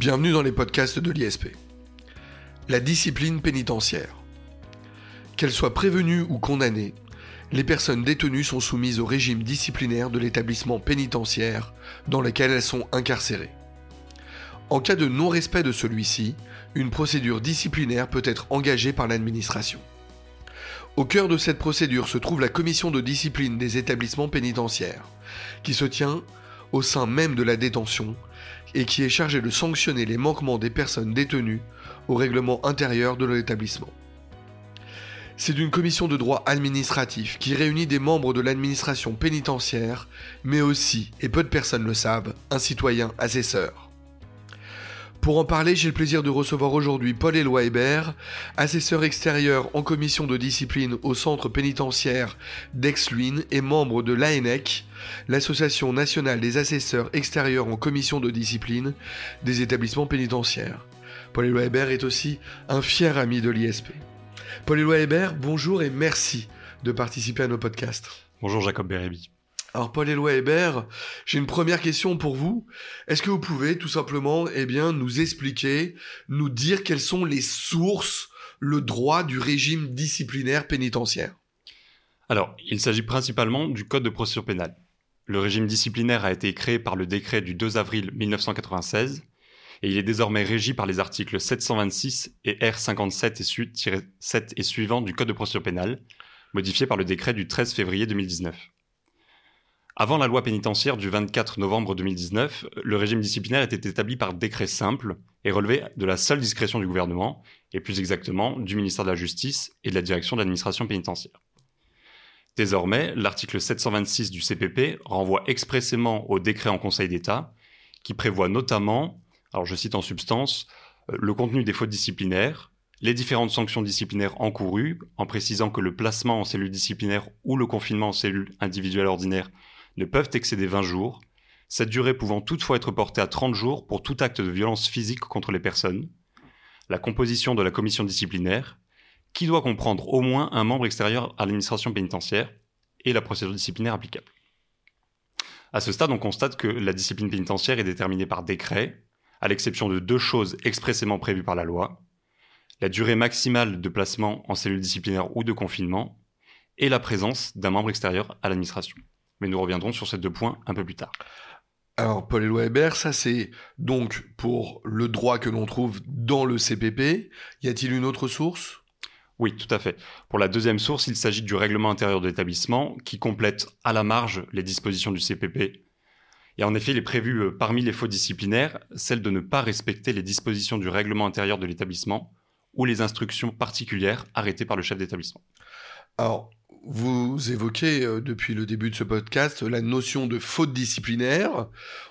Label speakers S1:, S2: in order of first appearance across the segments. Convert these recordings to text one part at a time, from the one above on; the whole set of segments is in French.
S1: Bienvenue dans les podcasts de l'ISP. La discipline pénitentiaire. Qu'elles soient prévenues ou condamnées, les personnes détenues sont soumises au régime disciplinaire de l'établissement pénitentiaire dans lequel elles sont incarcérées. En cas de non-respect de celui-ci, une procédure disciplinaire peut être engagée par l'administration. Au cœur de cette procédure se trouve la commission de discipline des établissements pénitentiaires, qui se tient au sein même de la détention et qui est chargé de sanctionner les manquements des personnes détenues au règlement intérieur de l'établissement. C'est une commission de droit administratif qui réunit des membres de l'administration pénitentiaire, mais aussi, et peu de personnes le savent, un citoyen assesseur. Pour en parler, j'ai le plaisir de recevoir aujourd'hui Paul-Éloi Hébert, assesseur extérieur en commission de discipline au centre pénitentiaire d'Aix-Luynes et membre de l'ANEC, l'Association nationale des assesseurs extérieurs en commission de discipline des établissements pénitentiaires. Paul-Éloi Hébert est aussi un fier ami de l'ISP. Paul-Éloi Hébert, bonjour et merci de participer à nos podcasts.
S2: Bonjour Jacob Bérébi.
S1: Alors Paul-Éloi Hébert, j'ai une première question pour vous. Est-ce que vous pouvez tout simplement eh bien, nous expliquer, nous dire quelles sont les sources, le droit du régime disciplinaire pénitentiaire?
S2: Alors, il s'agit principalement du Code de procédure pénale. Le régime disciplinaire a été créé par le décret du 2 avril 1996 et il est désormais régi par les articles 726 et R57 et 7 et suivants du Code de procédure pénale, modifié par le décret du 13 février 2019. Avant la loi pénitentiaire du 24 novembre 2019, le régime disciplinaire était établi par décret simple et relevé de la seule discrétion du gouvernement, et plus exactement du ministère de la Justice et de la direction de l'administration pénitentiaire. Désormais, l'article 726 du CPP renvoie expressément au décret en Conseil d'État, qui prévoit notamment, alors je cite en substance, euh, le contenu des fautes disciplinaires, les différentes sanctions disciplinaires encourues, en précisant que le placement en cellule disciplinaire ou le confinement en cellule individuelle ordinaire ne peuvent excéder 20 jours, cette durée pouvant toutefois être portée à 30 jours pour tout acte de violence physique contre les personnes, la composition de la commission disciplinaire, qui doit comprendre au moins un membre extérieur à l'administration pénitentiaire, et la procédure disciplinaire applicable. À ce stade, on constate que la discipline pénitentiaire est déterminée par décret, à l'exception de deux choses expressément prévues par la loi, la durée maximale de placement en cellule disciplinaire ou de confinement, et la présence d'un membre extérieur à l'administration mais nous reviendrons sur ces deux points un peu plus tard.
S1: Alors, Paul-Éloi Hébert, ça c'est donc pour le droit que l'on trouve dans le CPP. Y a-t-il une autre source?
S2: Oui, tout à fait. Pour la deuxième source, il s'agit du règlement intérieur de l'établissement qui complète à la marge les dispositions du CPP. Et en effet, il est prévu euh, parmi les fautes disciplinaires celle de ne pas respecter les dispositions du règlement intérieur de l'établissement ou les instructions particulières arrêtées par le chef d'établissement.
S1: Alors, vous évoquez euh, depuis le début de ce podcast la notion de faute disciplinaire.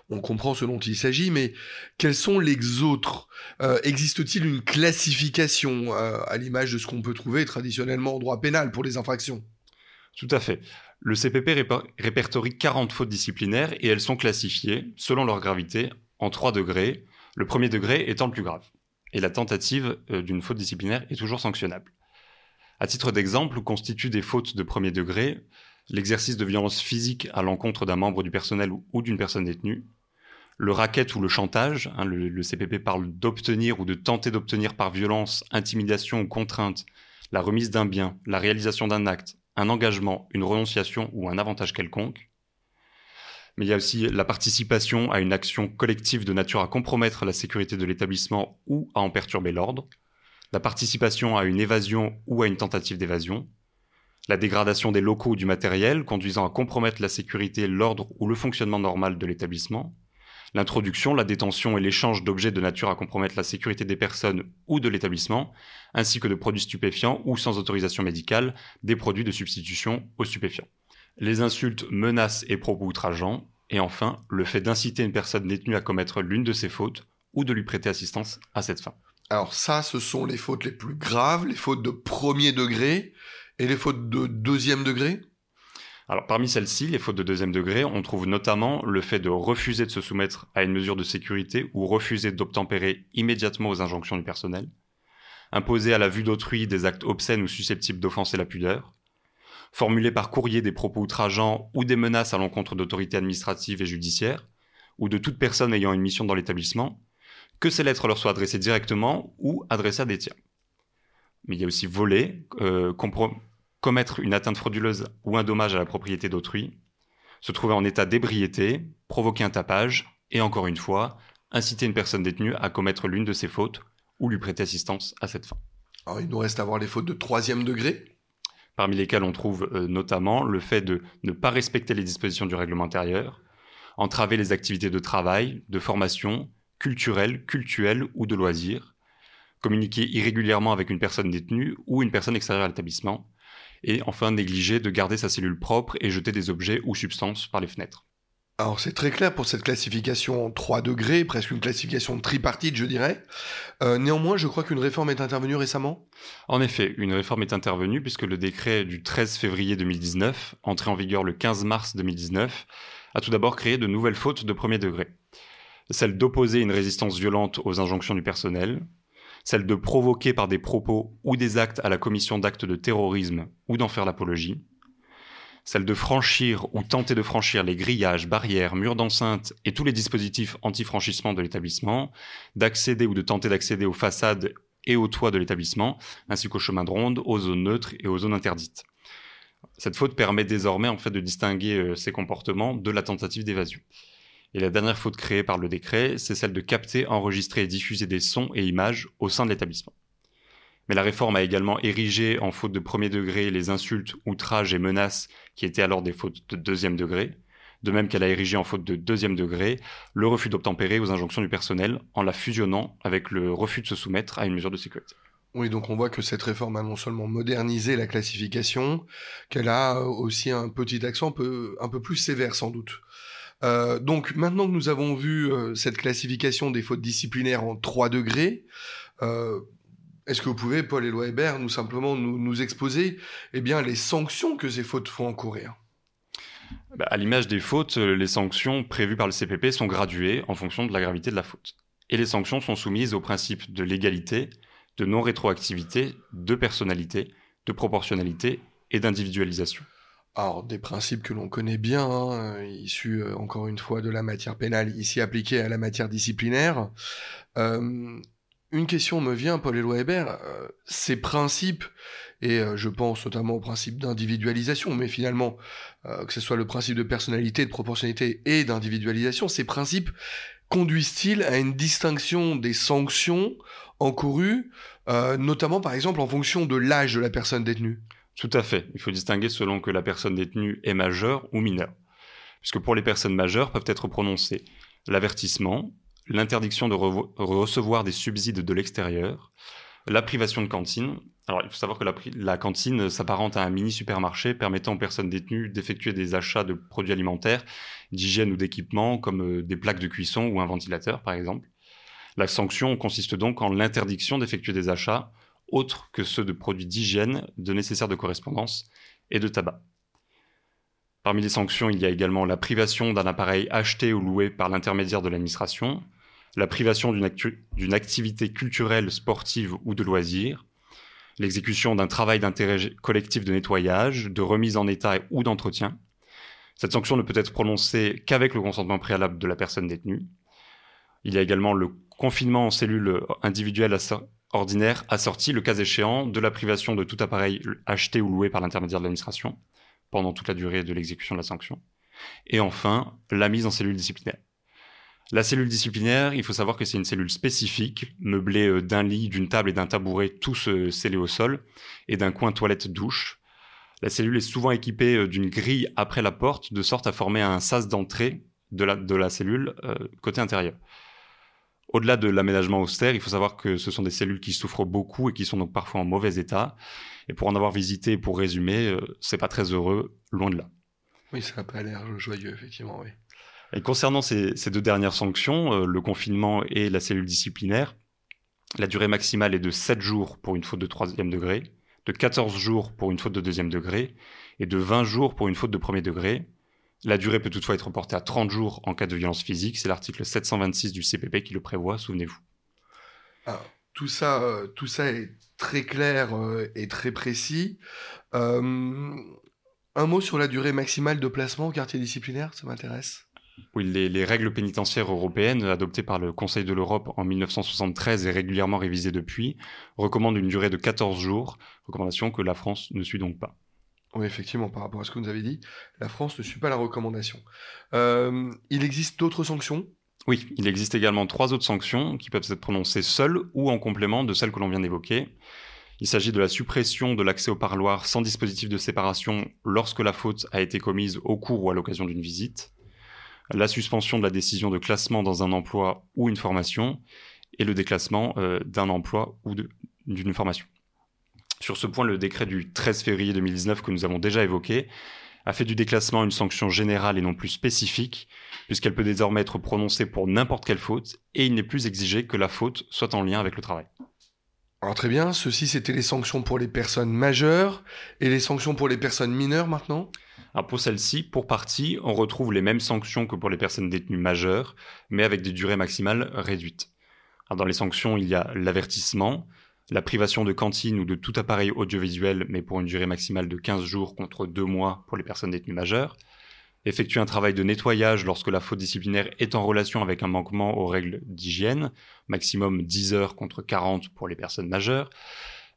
S1: On comprend ce dont il s'agit, mais quels sont les autres? Euh, Existe-t-il une classification euh, à l'image de ce qu'on peut trouver traditionnellement en droit pénal pour les infractions?
S2: Tout à fait. Le CPP répertorie 40 fautes disciplinaires et elles sont classifiées, selon leur gravité, en trois degrés, le premier degré étant le plus grave. Et la tentative d'une faute disciplinaire est toujours sanctionnable. À titre d'exemple, constituent des fautes de premier degré l'exercice de violence physique à l'encontre d'un membre du personnel ou d'une personne détenue, le racket ou le chantage, hein, le, CPP parle d'obtenir ou de tenter d'obtenir par violence, intimidation ou contrainte la remise d'un bien, la réalisation d'un acte, un engagement, une renonciation ou un avantage quelconque. Mais il y a aussi la participation à une action collective de nature à compromettre la sécurité de l'établissement ou à en perturber l'ordre, la participation à une évasion ou à une tentative d'évasion, la dégradation des locaux ou du matériel conduisant à compromettre la sécurité, l'ordre ou le fonctionnement normal de l'établissement, l'introduction, la détention et l'échange d'objets de nature à compromettre la sécurité des personnes ou de l'établissement, ainsi que de produits stupéfiants ou sans autorisation médicale, des produits de substitution aux stupéfiants. Les insultes, menaces et propos outrageants, et enfin le fait d'inciter une personne détenue à commettre l'une de ces fautes ou de lui prêter assistance à cette fin.
S1: Alors ça, ce sont les fautes les plus graves, les fautes de premier degré et les fautes de deuxième degré?
S2: Alors parmi celles-ci, les fautes de deuxième degré, on trouve notamment le fait de refuser de se soumettre à une mesure de sécurité ou refuser d'obtempérer immédiatement aux injonctions du personnel, imposer à la vue d'autrui des actes obscènes ou susceptibles d'offenser la pudeur, formuler par courrier des propos outrageants ou des menaces à l'encontre d'autorités administratives et judiciaires, ou de toute personne ayant une mission dans l'établissement, que ces lettres leur soient adressées directement ou adressées à des tiers. Mais il y a aussi voler, euh, commettre une atteinte frauduleuse ou un dommage à la propriété d'autrui, se trouver en état d'ébriété, provoquer un tapage, et encore une fois, inciter une personne détenue à commettre l'une de ces fautes ou lui prêter assistance à cette fin.
S1: Alors il nous reste à voir les fautes de troisième degré.
S2: Parmi lesquelles on trouve euh, notamment le fait de ne pas respecter les dispositions du règlement intérieur, entraver les activités de travail, de formation, culturelles, cultuelles ou de loisirs, communiquer irrégulièrement avec une personne détenue ou une personne extérieure à l'établissement, et enfin négliger de garder sa cellule propre et jeter des objets ou substances par les fenêtres.
S1: Alors c'est très clair pour cette classification en 3 degrés, presque une classification tripartite je dirais. Euh, néanmoins je crois qu'une réforme est intervenue récemment.
S2: En effet, une réforme est intervenue puisque le décret du 13 février 2019, entré en vigueur le 15 mars 2019, a tout d'abord créé de nouvelles fautes de premier degré. Celle d'opposer une résistance violente aux injonctions du personnel, celle de provoquer par des propos ou des actes à la commission d'actes de terrorisme ou d'en faire l'apologie, celle de franchir ou tenter de franchir les grillages, barrières, murs d'enceinte et tous les dispositifs anti-franchissement de l'établissement, d'accéder ou de tenter d'accéder aux façades et aux toits de l'établissement, ainsi qu'aux chemins de ronde, aux zones neutres et aux zones interdites. Cette faute permet désormais en fait de distinguer euh, ces comportements de la tentative d'évasion. Et la dernière faute créée par le décret, c'est celle de capter, enregistrer et diffuser des sons et images au sein de l'établissement. Mais la réforme a également érigé en faute de premier degré les insultes, outrages et menaces qui étaient alors des fautes de deuxième degré, de même qu'elle a érigé en faute de deuxième degré le refus d'obtempérer aux injonctions du personnel en la fusionnant avec le refus de se soumettre à une mesure de sécurité.
S1: Oui, donc on voit que cette réforme a non seulement modernisé la classification, qu'elle a aussi un petit accent un peu, plus sévère sans doute. Euh, donc maintenant que nous avons vu euh, cette classification des fautes disciplinaires en trois degrés, euh, est-ce que vous pouvez, Paul Éloi Hébert, nous simplement nous, exposer eh bien, les sanctions que ces fautes font encourir?
S2: Bah, À l'image des fautes, les sanctions prévues par le CPP sont graduées en fonction de la gravité de la faute. Et les sanctions sont soumises au principe de légalité, de non-rétroactivité, de personnalité, de proportionnalité et d'individualisation.
S1: Alors, des principes que l'on connaît bien, hein, issus euh, encore une fois de la matière pénale, ici appliqués à la matière disciplinaire. Euh, une question me vient, Paul Éloi Hébert. Euh, ces principes, et je pense notamment au principe d'individualisation, mais finalement, que ce soit le principe de personnalité, de proportionnalité et d'individualisation, ces principes conduisent-ils à une distinction des sanctions encourues, notamment par exemple en fonction de l'âge de la personne détenue?
S2: Tout à fait. Il faut distinguer selon que la personne détenue est majeure ou mineure. Puisque pour les personnes majeures peuvent être prononcés l'avertissement, l'interdiction de recevoir des subsides de l'extérieur, la privation de cantine. Alors, il faut savoir que la, cantine s'apparente à un mini supermarché permettant aux personnes détenues d'effectuer des achats de produits alimentaires, d'hygiène ou d'équipements, comme euh, des plaques de cuisson ou un ventilateur, par exemple. La sanction consiste donc en l'interdiction d'effectuer des achats autres que ceux de produits d'hygiène, de nécessaires de correspondance et de tabac. Parmi les sanctions, il y a également la privation d'un appareil acheté ou loué par l'intermédiaire de l'administration, la privation d'une activité culturelle, sportive ou de loisir, l'exécution d'un travail d'intérêt collectif de nettoyage, de remise en état ou d'entretien. Cette sanction ne peut être prononcée qu'avec le consentement préalable de la personne détenue. Il y a également le confinement en cellule individuelle ordinaire assorti, le cas échéant, de la privation de tout appareil acheté ou loué par l'intermédiaire de l'administration pendant toute la durée de l'exécution de la sanction. Et enfin, la mise en cellule disciplinaire. La cellule disciplinaire, il faut savoir que c'est une cellule spécifique, meublée euh, d'un lit, d'une table et d'un tabouret, tous euh, scellés au sol, et d'un coin toilette-douche. La cellule est souvent équipée euh, d'une grille après la porte, de sorte à former un sas d'entrée de la, de la cellule côté intérieur. Au-delà de l'aménagement austère, il faut savoir que ce sont des cellules qui souffrent beaucoup et qui sont donc parfois en mauvais état. Et pour en avoir visité, pour résumer, euh, c'est pas très heureux, loin de là.
S1: Oui, ça n'a pas l'air joyeux, effectivement, oui.
S2: Et concernant ces, deux dernières sanctions, euh, le confinement et la cellule disciplinaire, la durée maximale est de 7 jours pour une faute de troisième degré, de 14 jours pour une faute de deuxième degré et de 20 jours pour une faute de premier degré. La durée peut toutefois être portée à 30 jours en cas de violence physique. C'est l'article 726 du CPP qui le prévoit, souvenez-vous.
S1: Ah, tout, ça, euh, tout ça est très clair euh, et très précis. Euh, un mot sur la durée maximale de placement au quartier disciplinaire, ça m'intéresse.
S2: Oui, les, règles pénitentiaires européennes adoptées par le Conseil de l'Europe en 1973 et régulièrement révisées depuis recommandent une durée de 14 jours, recommandation que la France ne suit donc pas.
S1: Oui, effectivement, par rapport à ce que vous avez dit, la France ne suit pas la recommandation. Euh, il existe d'autres sanctions?
S2: Oui, il existe également trois autres sanctions qui peuvent être prononcées seules ou en complément de celles que l'on vient d'évoquer. Il s'agit de la suppression de l'accès au parloir sans dispositif de séparation lorsque la faute a été commise au cours ou à l'occasion d'une visite, la suspension de la décision de classement dans un emploi ou une formation, et le déclassement euh, d'un emploi ou d'une formation. Sur ce point, le décret du 13 février 2019 que nous avons déjà évoqué a fait du déclassement une sanction générale et non plus spécifique, puisqu'elle peut désormais être prononcée pour n'importe quelle faute, et il n'est plus exigé que la faute soit en lien avec le travail.
S1: Alors très bien, ceci c'était les sanctions pour les personnes majeures, et les sanctions pour les personnes mineures maintenant?
S2: Alors pour celle-ci, pour partie, on retrouve les mêmes sanctions que pour les personnes détenues majeures, mais avec des durées maximales réduites. dans les sanctions, il y a l'avertissement, la privation de cantine ou de tout appareil audiovisuel, mais pour une durée maximale de 15 jours contre 2 mois pour les personnes détenues majeures, effectuer un travail de nettoyage lorsque la faute disciplinaire est en relation avec un manquement aux règles d'hygiène, maximum 10 heures contre 40 pour les personnes majeures,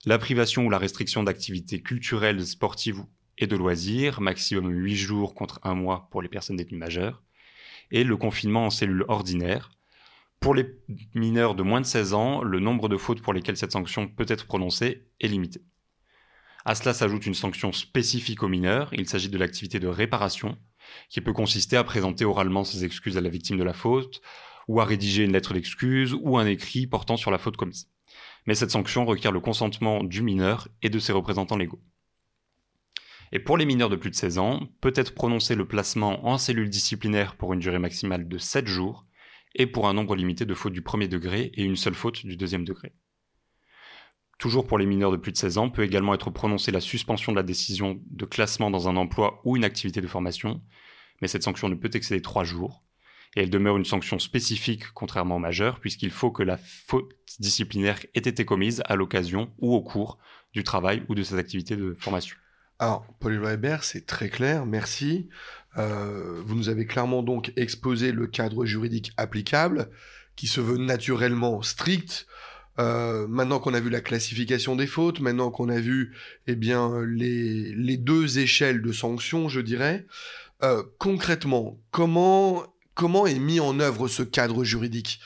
S2: la privation ou la restriction d'activités culturelles, sportives et de loisirs, maximum 8 jours contre 1 mois pour les personnes détenues majeures, et le confinement en cellule ordinaire, pour les mineurs de moins de 16 ans, le nombre de fautes pour lesquelles cette sanction peut être prononcée est limité. À cela s'ajoute une sanction spécifique aux mineurs, il s'agit de l'activité de réparation, qui peut consister à présenter oralement ses excuses à la victime de la faute, ou à rédiger une lettre d'excuse, ou un écrit portant sur la faute commise. Mais cette sanction requiert le consentement du mineur et de ses représentants légaux. Et pour les mineurs de plus de 16 ans, peut être prononcé le placement en cellule disciplinaire pour une durée maximale de 7 jours, et pour un nombre limité de fautes du premier degré et une seule faute du deuxième degré. Toujours pour les mineurs de plus de 16 ans, peut également être prononcée la suspension de la décision de classement dans un emploi ou une activité de formation, mais cette sanction ne peut excéder 3 jours, et elle demeure une sanction spécifique contrairement aux majeurs, puisqu'il faut que la faute disciplinaire ait été commise à l'occasion ou au cours du travail ou de ses activités de formation.
S1: Alors, Paul Weber, c'est très clair, merci. Euh, vous nous avez clairement donc exposé le cadre juridique applicable, qui se veut naturellement strict. Euh, maintenant qu'on a vu la classification des fautes, maintenant qu'on a vu eh bien, les, deux échelles de sanctions, je dirais, euh, concrètement, comment est mis en œuvre ce cadre juridique?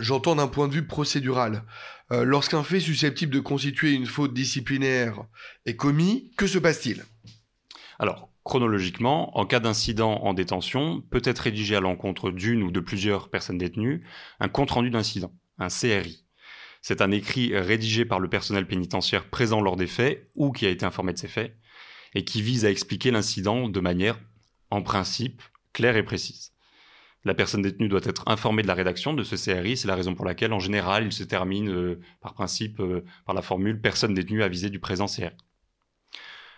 S1: J'entends d'un point de vue procédural. Lorsqu'un fait susceptible de constituer une faute disciplinaire est commis, que se passe-t-il?
S2: Alors, Chronologiquement, en cas d'incident en détention, peut être rédigé à l'encontre d'une ou de plusieurs personnes détenues un compte-rendu d'incident, un CRI. C'est un écrit rédigé par le personnel pénitentiaire présent lors des faits ou qui a été informé de ces faits, et qui vise à expliquer l'incident de manière, en principe, claire et précise. La personne détenue doit être informée de la rédaction de ce CRI, c'est la raison pour laquelle, en général, il se termine euh, par principe euh, par la formule personne détenue avisée du présent CRI.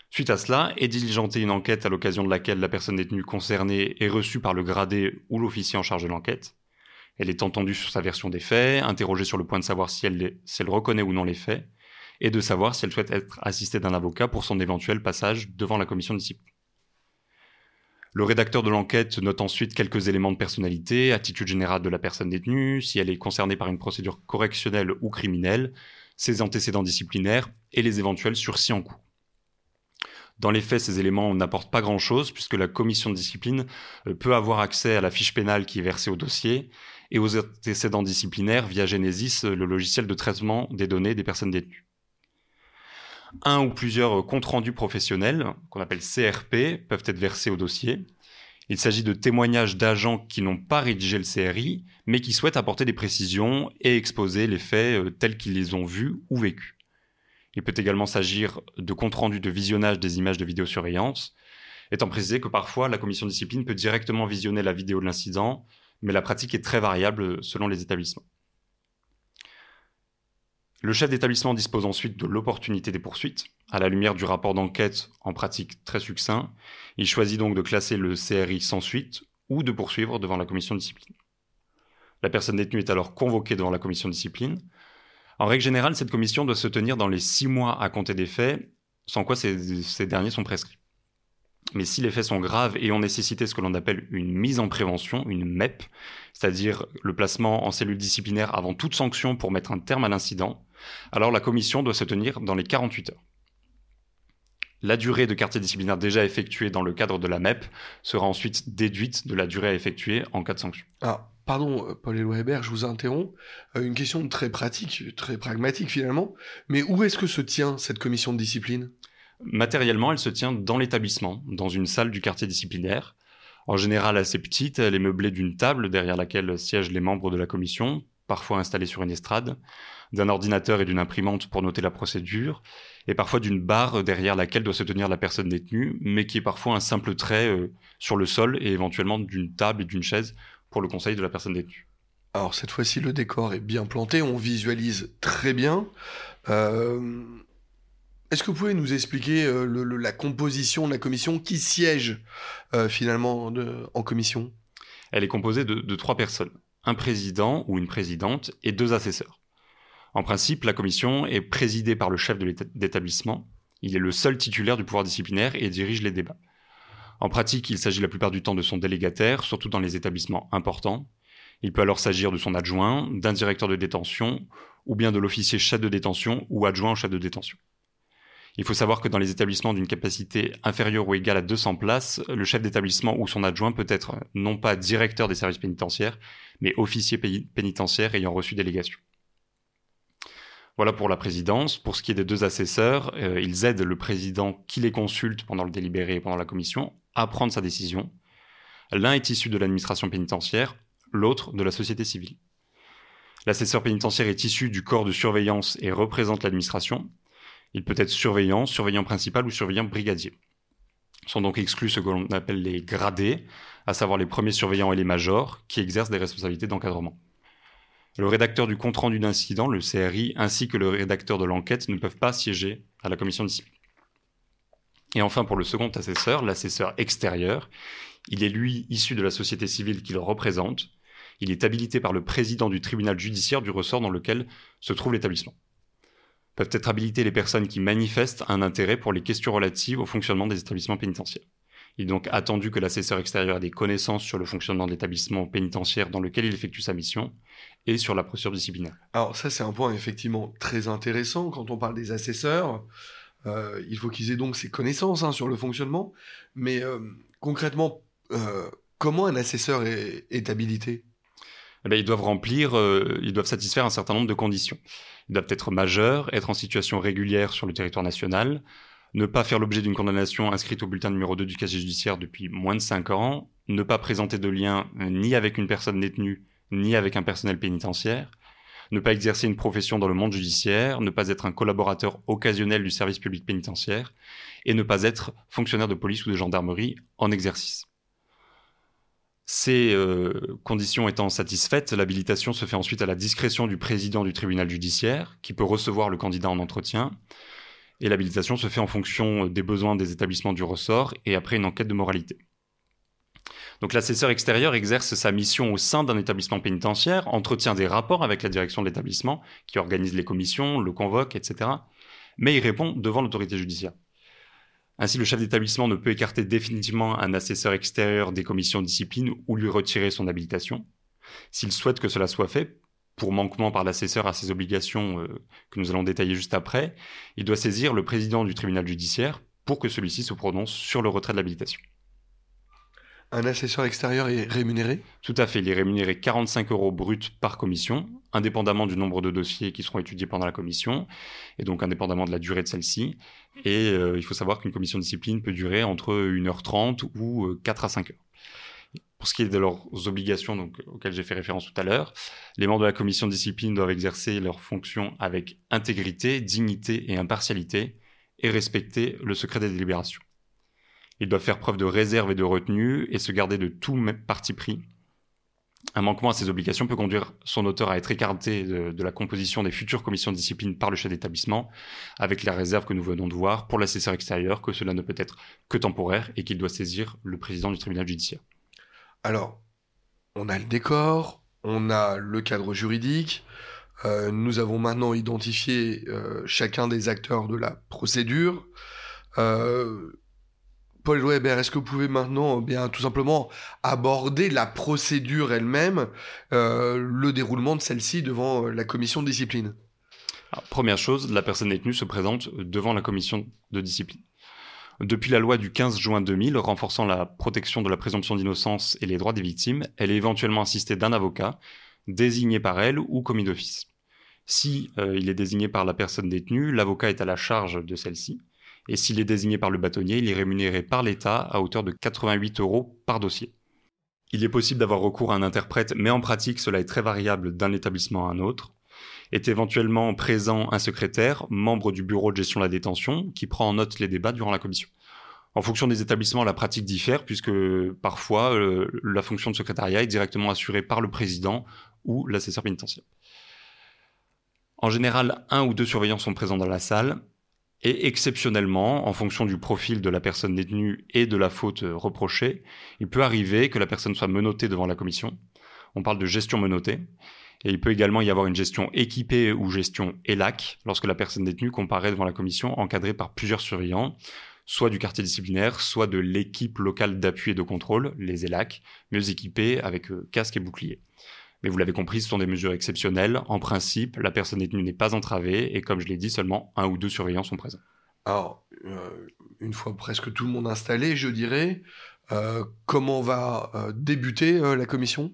S2: Suite à cela, est diligentée une enquête à l'occasion de laquelle la personne détenue concernée est reçue par le gradé ou l'officier en charge de l'enquête. Elle est entendue sur sa version des faits, interrogée sur le point de savoir si elle, reconnaît ou non les faits, et de savoir si elle souhaite être assistée d'un avocat pour son éventuel passage devant la commission discipline. Le rédacteur de l'enquête note ensuite quelques éléments de personnalité, attitude générale de la personne détenue, si elle est concernée par une procédure correctionnelle ou criminelle, ses antécédents disciplinaires et les éventuels sursis en cours. Dans les faits, ces éléments n'apportent pas grand-chose puisque la commission de discipline euh, peut avoir accès à la fiche pénale qui est versée au dossier et aux antécédents disciplinaires via Genesis, le logiciel de traitement des données des personnes détenues. Un ou plusieurs euh, comptes rendus professionnels, qu'on appelle CRP, peuvent être versés au dossier. Il s'agit de témoignages d'agents qui n'ont pas rédigé le CRI, mais qui souhaitent apporter des précisions et exposer les faits tels qu'ils les ont vus ou vécus. Il peut également s'agir de compte rendu de visionnage des images de vidéosurveillance, étant précisé que parfois la commission discipline peut directement visionner la vidéo de l'incident, mais la pratique est très variable selon les établissements. Le chef d'établissement dispose ensuite de l'opportunité des poursuites. À la lumière du rapport d'enquête, en pratique très succinct, il choisit donc de classer le CRI sans suite ou de poursuivre devant la commission de discipline. La personne détenue est alors convoquée devant la commission de discipline. En règle générale, cette commission doit se tenir dans les six mois à compter des faits, sans quoi ces, derniers sont prescrits. Mais si les faits sont graves et ont nécessité ce que l'on appelle une mise en prévention, une MEP, c'est-à-dire le placement en cellule disciplinaire avant toute sanction pour mettre un terme à l'incident, alors la commission doit se tenir dans les 48 heures. La durée de quartier disciplinaire déjà effectuée dans le cadre de la MEP sera ensuite déduite de la durée à effectuer en cas de sanction.
S1: Ah, pardon, euh, Paul Éloi je vous interromps. Euh, une question très pratique, très pragmatique finalement. Mais où est-ce que se tient cette commission de discipline?
S2: Matériellement, elle se tient dans l'établissement, dans une salle du quartier disciplinaire. En général assez petite, elle est meublée d'une table derrière laquelle siègent les membres de la commission, parfois installés sur une estrade, d'un ordinateur et d'une imprimante pour noter la procédure, et parfois d'une barre derrière laquelle doit se tenir la personne détenue, mais qui est parfois un simple trait euh, sur le sol et éventuellement d'une table et d'une chaise pour le conseil de la personne détenue.
S1: Alors cette fois-ci, le décor est bien planté, on visualise très bien. Euh, est-ce que vous pouvez nous expliquer euh, la composition de la commission qui siège finalement en commission?
S2: Elle est composée de trois personnes, un président ou une présidente et deux assesseurs. En principe, la commission est présidée par le chef de l'établissement. Il est le seul titulaire du pouvoir disciplinaire et dirige les débats. En pratique, il s'agit la plupart du temps de son délégataire, surtout dans les établissements importants. Il peut alors s'agir de son adjoint, d'un directeur de détention, ou bien de l'officier chef de détention ou adjoint au chef de détention. Il faut savoir que dans les établissements d'une capacité inférieure ou égale à 200 places, le chef d'établissement ou son adjoint peut être non pas directeur des services pénitentiaires, mais officier pénitentiaire ayant reçu délégation. Voilà pour la présidence. Pour ce qui est des deux assesseurs, euh, ils aident le président qui les consulte pendant le délibéré et pendant la commission à prendre sa décision. L'un est issu de l'administration pénitentiaire, l'autre de la société civile. L'assesseur pénitentiaire est issu du corps de surveillance et représente l'administration. Il peut être surveillant, surveillant principal ou surveillant brigadier. Sont donc exclus ce que l'on appelle les gradés, à savoir les premiers surveillants et les majors, qui exercent des responsabilités d'encadrement. Le rédacteur du compte-rendu d'incident, le CRI, ainsi que le rédacteur de l'enquête ne peuvent pas siéger à la commission de discipline. Et enfin, pour le second assesseur, l'assesseur extérieur, il est lui issu de la société civile qu'il représente. Il est habilité par le président du tribunal judiciaire du ressort dans lequel se trouve l'établissement. Peuvent être habilités les personnes qui manifestent un intérêt pour les questions relatives au fonctionnement des établissements pénitentiaires. Il est donc attendu que l'assesseur extérieur ait des connaissances sur le fonctionnement de l'établissement pénitentiaire dans lequel il effectue sa mission et sur la procédure disciplinaire.
S1: Alors ça, c'est un point effectivement très intéressant quand on parle des assesseurs. Euh, il faut qu'ils aient donc ces connaissances hein, sur le fonctionnement. Mais euh, concrètement, euh, comment un assesseur est, habilité?
S2: Eh ben, ils doivent remplir, ils doivent satisfaire un certain nombre de conditions. Ils doivent être majeurs, être en situation régulière sur le territoire national, ne pas faire l'objet d'une condamnation inscrite au bulletin numéro 2 du casier judiciaire depuis moins de 5 ans, ne pas présenter de lien euh, ni avec une personne détenue, ni avec un personnel pénitentiaire, ne pas exercer une profession dans le monde judiciaire, ne pas être un collaborateur occasionnel du service public pénitentiaire, et ne pas être fonctionnaire de police ou de gendarmerie en exercice. Ces euh, conditions étant satisfaites, l'habilitation se fait ensuite à la discrétion du président du tribunal judiciaire, qui peut recevoir le candidat en entretien, et l'habilitation se fait en fonction des besoins des établissements du ressort et après une enquête de moralité. Donc l'assesseur extérieur exerce sa mission au sein d'un établissement pénitentiaire, entretient des rapports avec la direction de l'établissement, qui organise les commissions, le convoque, etc. Mais il répond devant l'autorité judiciaire. Ainsi, le chef d'établissement ne peut écarter définitivement un assesseur extérieur des commissions de discipline ou lui retirer son habilitation. S'il souhaite que cela soit fait, pour manquement par l'assesseur à ses obligations euh, que nous allons détailler juste après, il doit saisir le président du tribunal judiciaire pour que celui-ci se prononce sur le retrait de l'habilitation.
S1: Un assesseur extérieur est rémunéré?
S2: Tout à fait, il est rémunéré 45 euros brut par commission, indépendamment du nombre de dossiers qui seront étudiés pendant la commission, et donc indépendamment de la durée de celle-ci. Et euh, il faut savoir qu'une commission de discipline peut durer entre 1h30 ou 4 euh, à 5 heures. Pour ce qui est de leurs obligations donc, auxquelles j'ai fait référence tout à l'heure, les membres de la commission de discipline doivent exercer leurs fonctions avec intégrité, dignité et impartialité et respecter le secret des délibérations. Ils doivent faire preuve de réserve et de retenue et se garder de tout parti pris. Un manquement à ces obligations peut conduire son auteur à être écarté de, la composition des futures commissions de discipline par le chef d'établissement, avec la réserve que nous venons de voir pour l'assesseur extérieur que cela ne peut être que temporaire et qu'il doit saisir le président du tribunal judiciaire.
S1: Alors, on a le décor, on a le cadre juridique, euh, nous avons maintenant identifié euh, chacun des acteurs de la procédure. Euh, Paul Weber, est-ce que vous pouvez maintenant bien tout simplement aborder la procédure elle-même, le déroulement de celle-ci devant la commission de discipline?
S2: Première chose, la personne détenue se présente devant la commission de discipline. Depuis la loi du 15 juin 2000 renforçant la protection de la présomption d'innocence et les droits des victimes, elle est éventuellement assistée d'un avocat désigné par elle ou commis d'office. Si euh, il est désigné par la personne détenue, l'avocat est à la charge de celle-ci. Et s'il est désigné par le bâtonnier, il est rémunéré par l'État à hauteur de 88 euros par dossier. Il est possible d'avoir recours à un interprète, mais en pratique, cela est très variable d'un établissement à un autre est éventuellement présent un secrétaire, membre du bureau de gestion de la détention, qui prend en note les débats durant la commission. En fonction des établissements, la pratique diffère puisque parfois euh, la fonction de secrétariat est directement assurée par le président ou l'assesseur pénitentiaire. En général, un ou deux surveillants sont présents dans la salle et exceptionnellement, en fonction du profil de la personne détenue et de la faute reprochée, il peut arriver que la personne soit menottée devant la commission. On parle de gestion menottée. Et il peut également y avoir une gestion équipée ou gestion ELAC lorsque la personne détenue comparaît devant la commission encadrée par plusieurs surveillants, soit du quartier disciplinaire, soit de l'équipe locale d'appui et de contrôle, les ELAC, mieux équipés avec euh, casque et bouclier. Mais vous l'avez compris, ce sont des mesures exceptionnelles. En principe, la personne détenue n'est pas entravée et comme je l'ai dit, seulement un ou deux surveillants sont présents.
S1: Alors, euh, une fois presque tout le monde installé, je dirais, euh, comment va débuter la commission?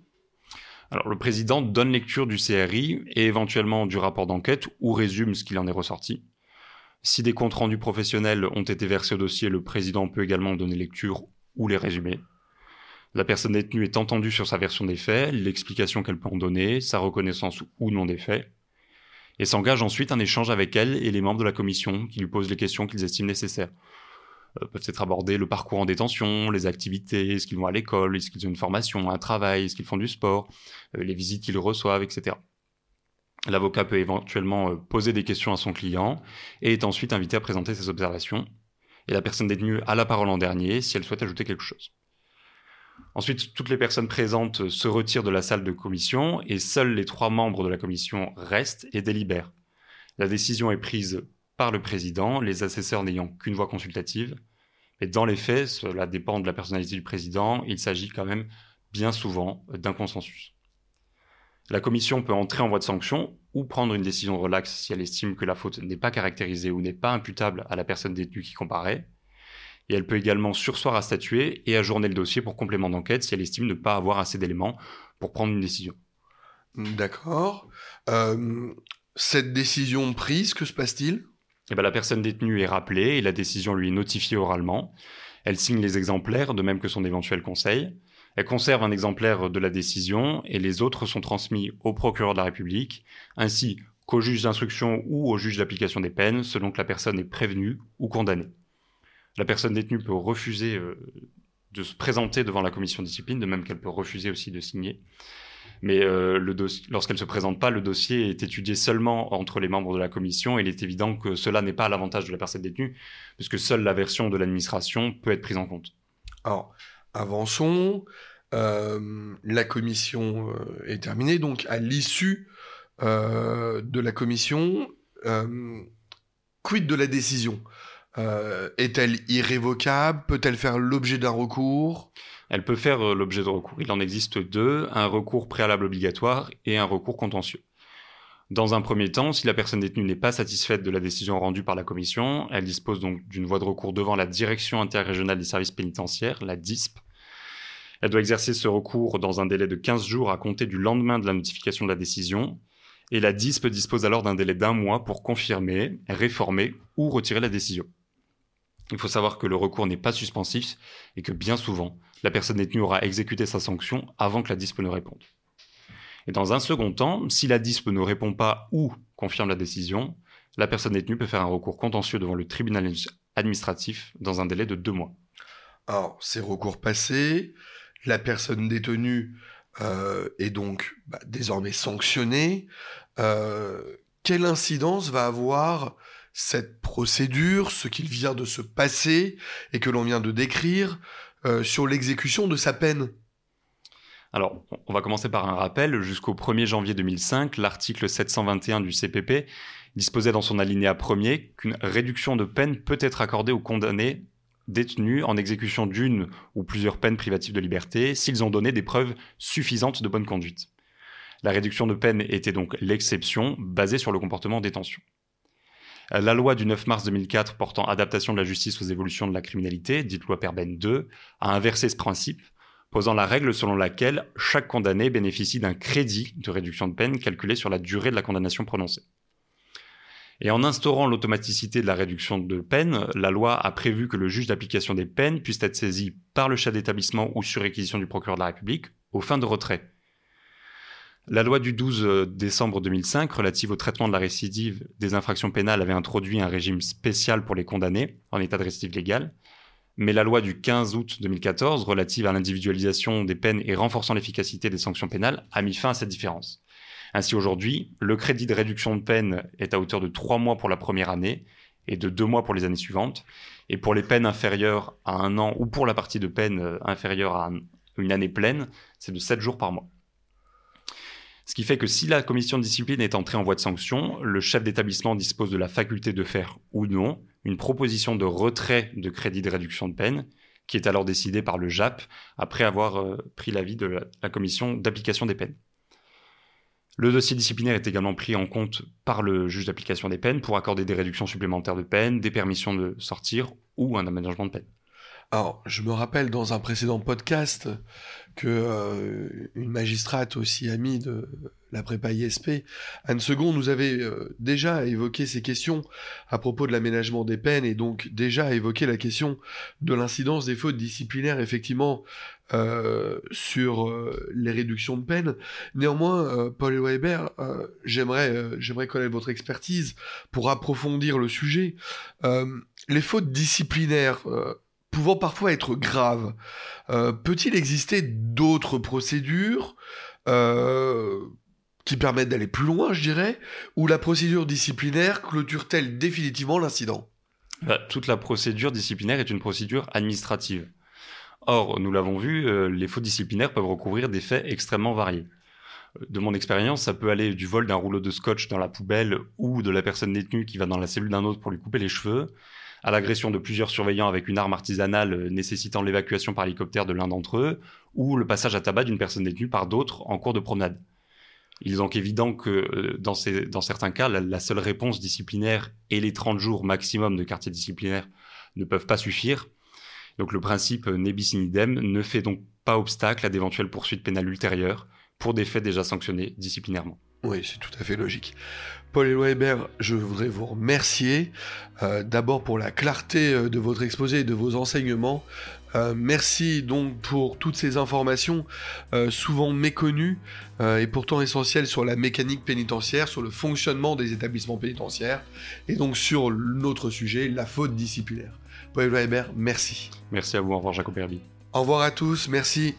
S2: Alors, le président donne lecture du CRI et éventuellement du rapport d'enquête ou résume ce qu'il en est ressorti. Si des comptes rendus professionnels ont été versés au dossier, le président peut également donner lecture ou les résumer. La personne détenue est entendue sur sa version des faits, l'explication qu'elle peut en donner, sa reconnaissance ou non des faits, et s'engage ensuite un échange avec elle et les membres de la commission qui lui posent les questions qu'ils estiment nécessaires. Euh, peuvent être abordés le parcours en détention, les activités, est-ce qu'ils vont à l'école, est-ce qu'ils ont une formation, un travail, est-ce qu'ils font du sport, euh, les visites qu'ils reçoivent, etc. L'avocat peut éventuellement euh, poser des questions à son client et est ensuite invité à présenter ses observations. Et la personne détenue a la parole en dernier si elle souhaite ajouter quelque chose. Ensuite, toutes les personnes présentes se retirent de la salle de commission et seuls les trois membres de la commission restent et délibèrent. La décision est prise par le président, les assesseurs n'ayant qu'une voix consultative. Mais dans les faits, cela dépend de la personnalité du président, il s'agit quand même bien souvent d'un consensus. La commission peut entrer en voie de sanction ou prendre une décision relaxe si elle estime que la faute n'est pas caractérisée ou n'est pas imputable à la personne détenue qui comparaît. Et elle peut également sursoir à statuer et ajourner le dossier pour complément d'enquête si elle estime ne pas avoir assez d'éléments pour prendre une décision.
S1: D'accord. Euh, cette décision prise, que se passe-t-il?
S2: Eh ben, la personne détenue est rappelée et la décision lui est notifiée oralement. Elle signe les exemplaires, de même que son éventuel conseil. Elle conserve un exemplaire de la décision et les autres sont transmis au procureur de la République, ainsi qu'au juge d'instruction ou au juge d'application des peines, selon que la personne est prévenue ou condamnée. La personne détenue peut refuser euh, de se présenter devant la commission discipline, de même qu'elle peut refuser aussi de signer. Mais euh, lorsqu'elle ne se présente pas, le dossier est étudié seulement entre les membres de la commission il est évident que cela n'est pas à l'avantage de la personne détenue, puisque seule la version de l'administration peut être prise en compte.
S1: Alors, avançons. Euh, la commission est terminée, donc à l'issue de la commission, quid de la décision? Est-elle irrévocable? Peut-elle faire l'objet d'un recours?
S2: Elle peut faire euh, l'objet de recours. Il en existe deux, un recours préalable obligatoire et un recours contentieux. Dans un premier temps, si la personne détenue n'est pas satisfaite de la décision rendue par la commission, elle dispose donc d'une voie de recours devant la Direction interrégionale des services pénitentiaires, la DISP. Elle doit exercer ce recours dans un délai de 15 jours à compter du lendemain de la notification de la décision, et la DISP dispose alors d'un délai d'un mois pour confirmer, réformer ou retirer la décision. Il faut savoir que le recours n'est pas suspensif et que bien souvent, la personne détenue aura exécuté sa sanction avant que la DISP ne réponde. Et dans un second temps, si la DISP ne répond pas ou confirme la décision, la personne détenue peut faire un recours contentieux devant le tribunal administratif dans un délai de deux mois.
S1: Alors, ces recours passés, la personne détenue euh, est donc bah, désormais sanctionnée. Euh, quelle incidence va avoir cette procédure, ce qu'il vient de se passer et que l'on vient de décrire euh, sur l'exécution de sa peine
S2: alors, on va commencer par un rappel. Jusqu'au 1er janvier 2005, l'article 721 du CPP disposait dans son alinéa premier qu'une réduction de peine peut être accordée aux condamnés détenus en exécution d'une ou plusieurs peines privatives de liberté s'ils ont donné des preuves suffisantes de bonne conduite. La réduction de peine était donc l'exception basée sur le comportement en détention. La loi du 9 mars 2004 portant adaptation de la justice aux évolutions de la criminalité, dite loi Perben 2, a inversé ce principe, posant la règle selon laquelle chaque condamné bénéficie d'un crédit de réduction de peine calculé sur la durée de la condamnation prononcée. Et en instaurant l'automaticité de la réduction de peine, la loi a prévu que le juge d'application des peines puisse être saisi par le chef d'établissement ou sur réquisition du procureur de la République aux fins de retrait. La loi du 12 euh, décembre 2005 relative au traitement de la récidive des infractions pénales avait introduit un régime spécial pour les condamnés en état de récidive légale, mais la loi du 15 août 2014 relative à l'individualisation des peines et renforçant l'efficacité des sanctions pénales a mis fin à cette différence. Ainsi aujourd'hui, le crédit de réduction de peine est à hauteur de 3 mois pour la première année et de 2 mois pour les années suivantes. Et pour les peines inférieures à un an ou pour la partie de peine euh, inférieure à une année pleine, c'est de 7 jours par mois. Ce qui fait que si la commission de discipline est entrée en voie de sanction, le chef d'établissement dispose de la faculté de faire ou non une proposition de retrait de crédit de réduction de peine, qui est alors décidée par le JAP après avoir euh, pris l'avis de la commission d'application des peines. Le dossier disciplinaire est également pris en compte par le juge d'application des peines pour accorder des réductions supplémentaires de peine, des permissions de sortir ou un aménagement de peine.
S1: Alors, je me rappelle dans un précédent podcast que euh, une magistrate aussi amie de la prépa ISP, Anne Second, nous avait euh, déjà évoqué ces questions à propos de l'aménagement des peines et donc déjà évoqué la question de l'incidence des fautes disciplinaires effectivement euh, sur les réductions de peine. Néanmoins, Paul Weber, j'aimerais j'aimerais connaître votre expertise pour approfondir le sujet. les fautes disciplinaires pouvant parfois être grave. Euh, peut-il exister d'autres procédures euh, qui permettent d'aller plus loin, je dirais, ou la procédure disciplinaire clôture-t-elle définitivement l'incident?
S2: Bah, Toute la procédure disciplinaire est une procédure administrative. Or, nous l'avons vu, euh, les fautes disciplinaires peuvent recouvrir des faits extrêmement variés. De mon expérience, ça peut aller du vol d'un rouleau de scotch dans la poubelle ou de la personne détenue qui va dans la cellule d'un autre pour lui couper les cheveux, à l'agression de plusieurs surveillants avec une arme artisanale euh, nécessitant l'évacuation par hélicoptère de l'un d'entre eux, ou le passage à tabac d'une personne détenue par d'autres en cours de promenade. Il est donc évident que euh, dans, certains cas, la, seule réponse disciplinaire et les 30 jours maximum de quartier disciplinaire ne peuvent pas suffire. Donc le principe euh, nebis in idem ne fait donc pas obstacle à d'éventuelles poursuites pénales ultérieures pour des faits déjà sanctionnés disciplinairement.
S1: Oui, c'est tout à fait logique. Paul Éloi Hébert, je voudrais vous remercier euh, d'abord pour la clarté euh, de votre exposé et de vos enseignements. Euh, merci donc pour toutes ces informations souvent méconnues et pourtant essentielles sur la mécanique pénitentiaire, sur le fonctionnement des établissements pénitentiaires et donc sur notre sujet, la faute disciplinaire. Paul Éloi Hébert, merci.
S2: Merci à vous, au revoir Jacob Herby.
S1: Au revoir à tous, merci.